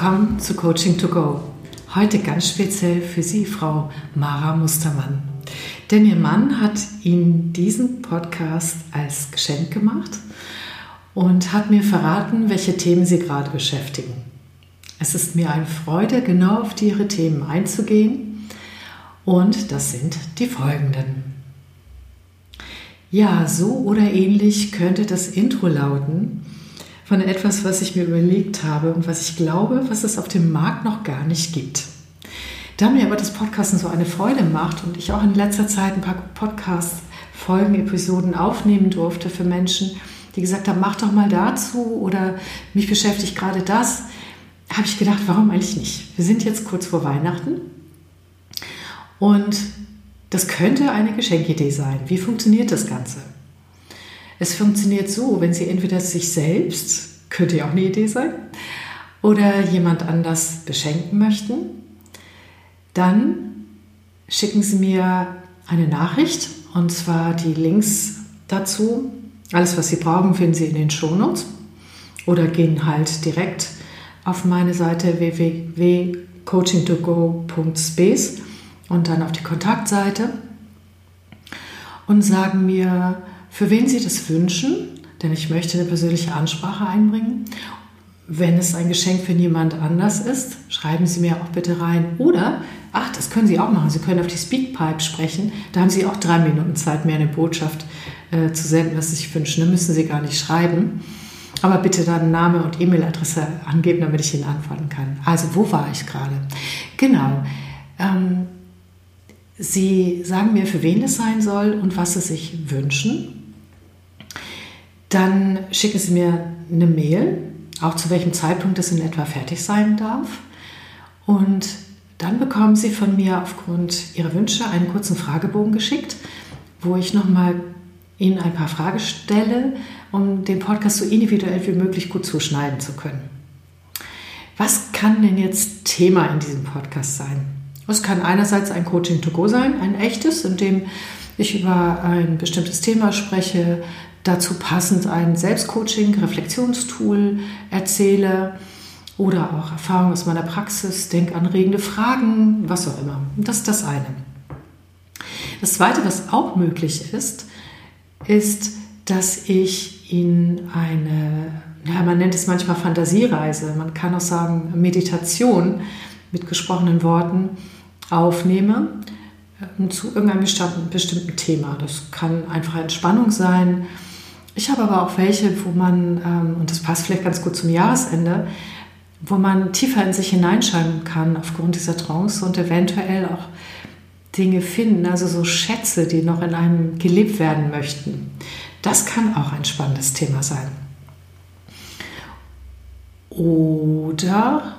Willkommen zu Coaching to Go. Heute ganz speziell für Sie, Frau Mara Mustermann. Denn Ihr Mann hat Ihnen diesen Podcast als Geschenk gemacht und hat mir verraten, welche Themen Sie gerade beschäftigen. Es ist mir eine Freude, genau auf Ihre Themen einzugehen. Und das sind die folgenden. Ja, so oder ähnlich könnte das Intro lauten von etwas, was ich mir überlegt habe und was ich glaube, was es auf dem Markt noch gar nicht gibt. Da mir aber das Podcasten so eine Freude macht und ich auch in letzter Zeit ein paar Podcast-Folgen, Episoden aufnehmen durfte für Menschen, die gesagt haben, mach doch mal dazu oder mich beschäftigt gerade das, habe ich gedacht, warum eigentlich nicht? Wir sind jetzt kurz vor Weihnachten und das könnte eine Geschenkidee sein. Wie funktioniert das Ganze? Es funktioniert so, wenn Sie entweder sich selbst, könnte ja auch eine Idee sein, oder jemand anders beschenken möchten, dann schicken Sie mir eine Nachricht und zwar die Links dazu. Alles, was Sie brauchen, finden Sie in den Shownotes oder gehen halt direkt auf meine Seite www.coachingtogo.space und dann auf die Kontaktseite und sagen mir, für wen Sie das wünschen, denn ich möchte eine persönliche Ansprache einbringen. Wenn es ein Geschenk für jemand anders ist, schreiben Sie mir auch bitte rein. Oder, ach, das können Sie auch machen. Sie können auf die Speakpipe sprechen. Da haben Sie auch drei Minuten Zeit, mir eine Botschaft äh, zu senden, was Sie sich wünschen. Da müssen Sie gar nicht schreiben. Aber bitte dann Name und E-Mail-Adresse angeben, damit ich Ihnen antworten kann. Also, wo war ich gerade? Genau. Ähm, Sie sagen mir, für wen es sein soll und was Sie sich wünschen. Dann schicken Sie mir eine Mail, auch zu welchem Zeitpunkt es in etwa fertig sein darf. Und dann bekommen Sie von mir aufgrund Ihrer Wünsche einen kurzen Fragebogen geschickt, wo ich nochmal Ihnen ein paar Fragen stelle, um den Podcast so individuell wie möglich gut zuschneiden zu können. Was kann denn jetzt Thema in diesem Podcast sein? Es kann einerseits ein Coaching to go sein, ein echtes, in dem ich über ein bestimmtes Thema spreche, dazu passend ein Selbstcoaching, Reflexionstool erzähle oder auch Erfahrungen aus meiner Praxis, denkanregende Fragen, was auch immer. Das ist das eine. Das zweite, was auch möglich ist, ist, dass ich in eine, ja, man nennt es manchmal Fantasiereise, man kann auch sagen Meditation mit gesprochenen Worten aufnehme zu irgendeinem bestimmten Thema. Das kann einfach Entspannung sein, ich habe aber auch welche, wo man, ähm, und das passt vielleicht ganz gut zum Jahresende, wo man tiefer in sich hineinschauen kann aufgrund dieser Trance und eventuell auch Dinge finden, also so Schätze, die noch in einem gelebt werden möchten. Das kann auch ein spannendes Thema sein. Oder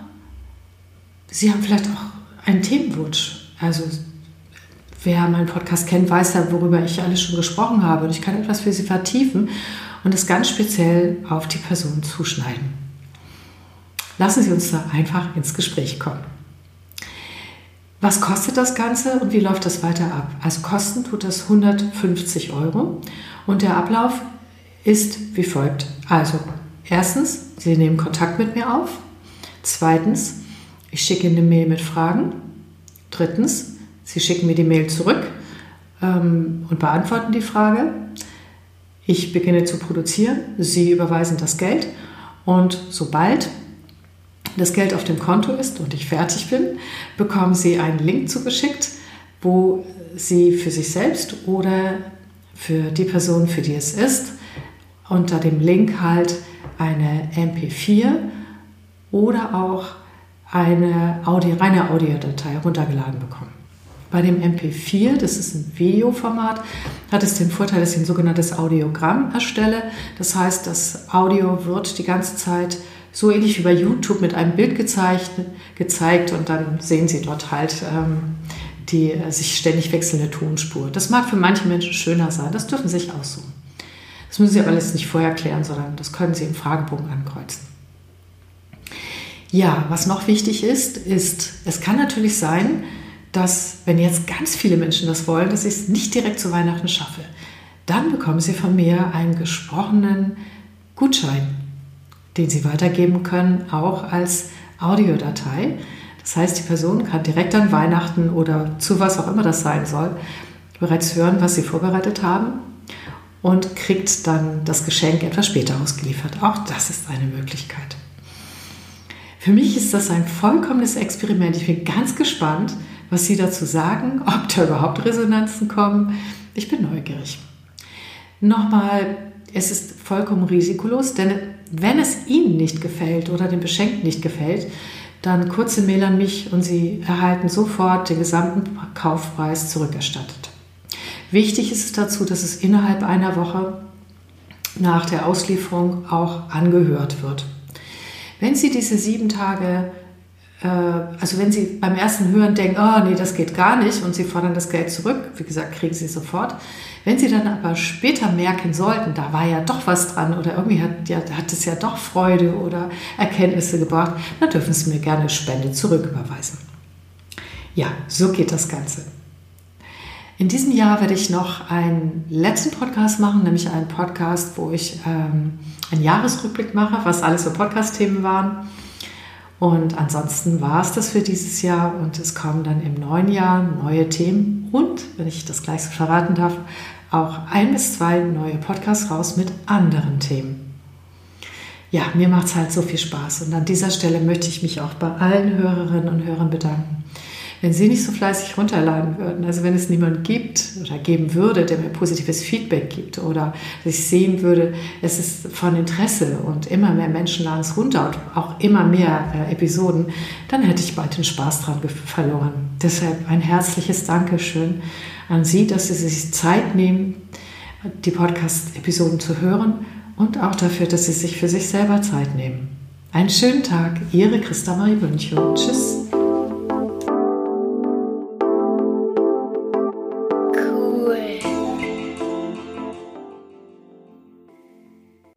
Sie haben vielleicht auch einen Themenwunsch. Also Wer meinen Podcast kennt, weiß ja, worüber ich alles schon gesprochen habe. Und ich kann etwas für Sie vertiefen und es ganz speziell auf die Person zuschneiden. Lassen Sie uns da einfach ins Gespräch kommen. Was kostet das Ganze und wie läuft das weiter ab? Also kosten tut das 150 Euro und der Ablauf ist wie folgt. Also erstens, Sie nehmen Kontakt mit mir auf. Zweitens, ich schicke Ihnen eine Mail mit Fragen. Drittens, Sie schicken mir die Mail zurück ähm, und beantworten die Frage. Ich beginne zu produzieren, Sie überweisen das Geld und sobald das Geld auf dem Konto ist und ich fertig bin, bekommen Sie einen Link zugeschickt, wo Sie für sich selbst oder für die Person, für die es ist, unter dem Link halt eine MP4 oder auch eine Audio, reine Audiodatei runtergeladen bekommen. Bei dem MP4, das ist ein Videoformat, hat es den Vorteil, dass ich ein sogenanntes Audiogramm erstelle. Das heißt, das Audio wird die ganze Zeit so ähnlich wie bei YouTube mit einem Bild gezeigt, gezeigt und dann sehen Sie dort halt ähm, die äh, sich ständig wechselnde Tonspur. Das mag für manche Menschen schöner sein, das dürfen Sie sich aussuchen. Das müssen Sie aber alles nicht vorher klären, sondern das können Sie im Fragebogen ankreuzen. Ja, was noch wichtig ist, ist, es kann natürlich sein, dass, wenn jetzt ganz viele Menschen das wollen, dass ich es nicht direkt zu Weihnachten schaffe. Dann bekommen Sie von mir einen gesprochenen Gutschein, den Sie weitergeben können, auch als Audiodatei. Das heißt, die Person kann direkt an Weihnachten oder zu was auch immer das sein soll, bereits hören, was sie vorbereitet haben und kriegt dann das Geschenk etwas später ausgeliefert. Auch das ist eine Möglichkeit. Für mich ist das ein vollkommenes Experiment. Ich bin ganz gespannt, was Sie dazu sagen, ob da überhaupt Resonanzen kommen. Ich bin neugierig. Nochmal, es ist vollkommen risikolos, denn wenn es Ihnen nicht gefällt oder dem Beschenkten nicht gefällt, dann kurze Mail an mich und Sie erhalten sofort den gesamten Kaufpreis zurückerstattet. Wichtig ist es dazu, dass es innerhalb einer Woche nach der Auslieferung auch angehört wird. Wenn Sie diese sieben Tage also wenn Sie beim ersten Hören denken, oh nee, das geht gar nicht und Sie fordern das Geld zurück, wie gesagt, kriegen Sie sofort. Wenn Sie dann aber später merken sollten, da war ja doch was dran oder irgendwie hat, ja, hat es ja doch Freude oder Erkenntnisse gebracht, dann dürfen Sie mir gerne Spende zurücküberweisen. Ja, so geht das Ganze. In diesem Jahr werde ich noch einen letzten Podcast machen, nämlich einen Podcast, wo ich ähm, einen Jahresrückblick mache, was alles so Podcast-Themen waren. Und ansonsten war es das für dieses Jahr. Und es kommen dann im neuen Jahr neue Themen. Und, wenn ich das gleich so verraten darf, auch ein bis zwei neue Podcasts raus mit anderen Themen. Ja, mir macht es halt so viel Spaß. Und an dieser Stelle möchte ich mich auch bei allen Hörerinnen und Hörern bedanken wenn Sie nicht so fleißig runterladen würden, also wenn es niemand gibt oder geben würde, der mir positives Feedback gibt oder dass ich sehen würde, es ist von Interesse und immer mehr Menschen laden es runter und auch immer mehr äh, Episoden, dann hätte ich bald den Spaß dran verloren. Deshalb ein herzliches Dankeschön an Sie, dass Sie sich Zeit nehmen, die Podcast-Episoden zu hören und auch dafür, dass Sie sich für sich selber Zeit nehmen. Einen schönen Tag, Ihre Christa Marie Münchow. Tschüss.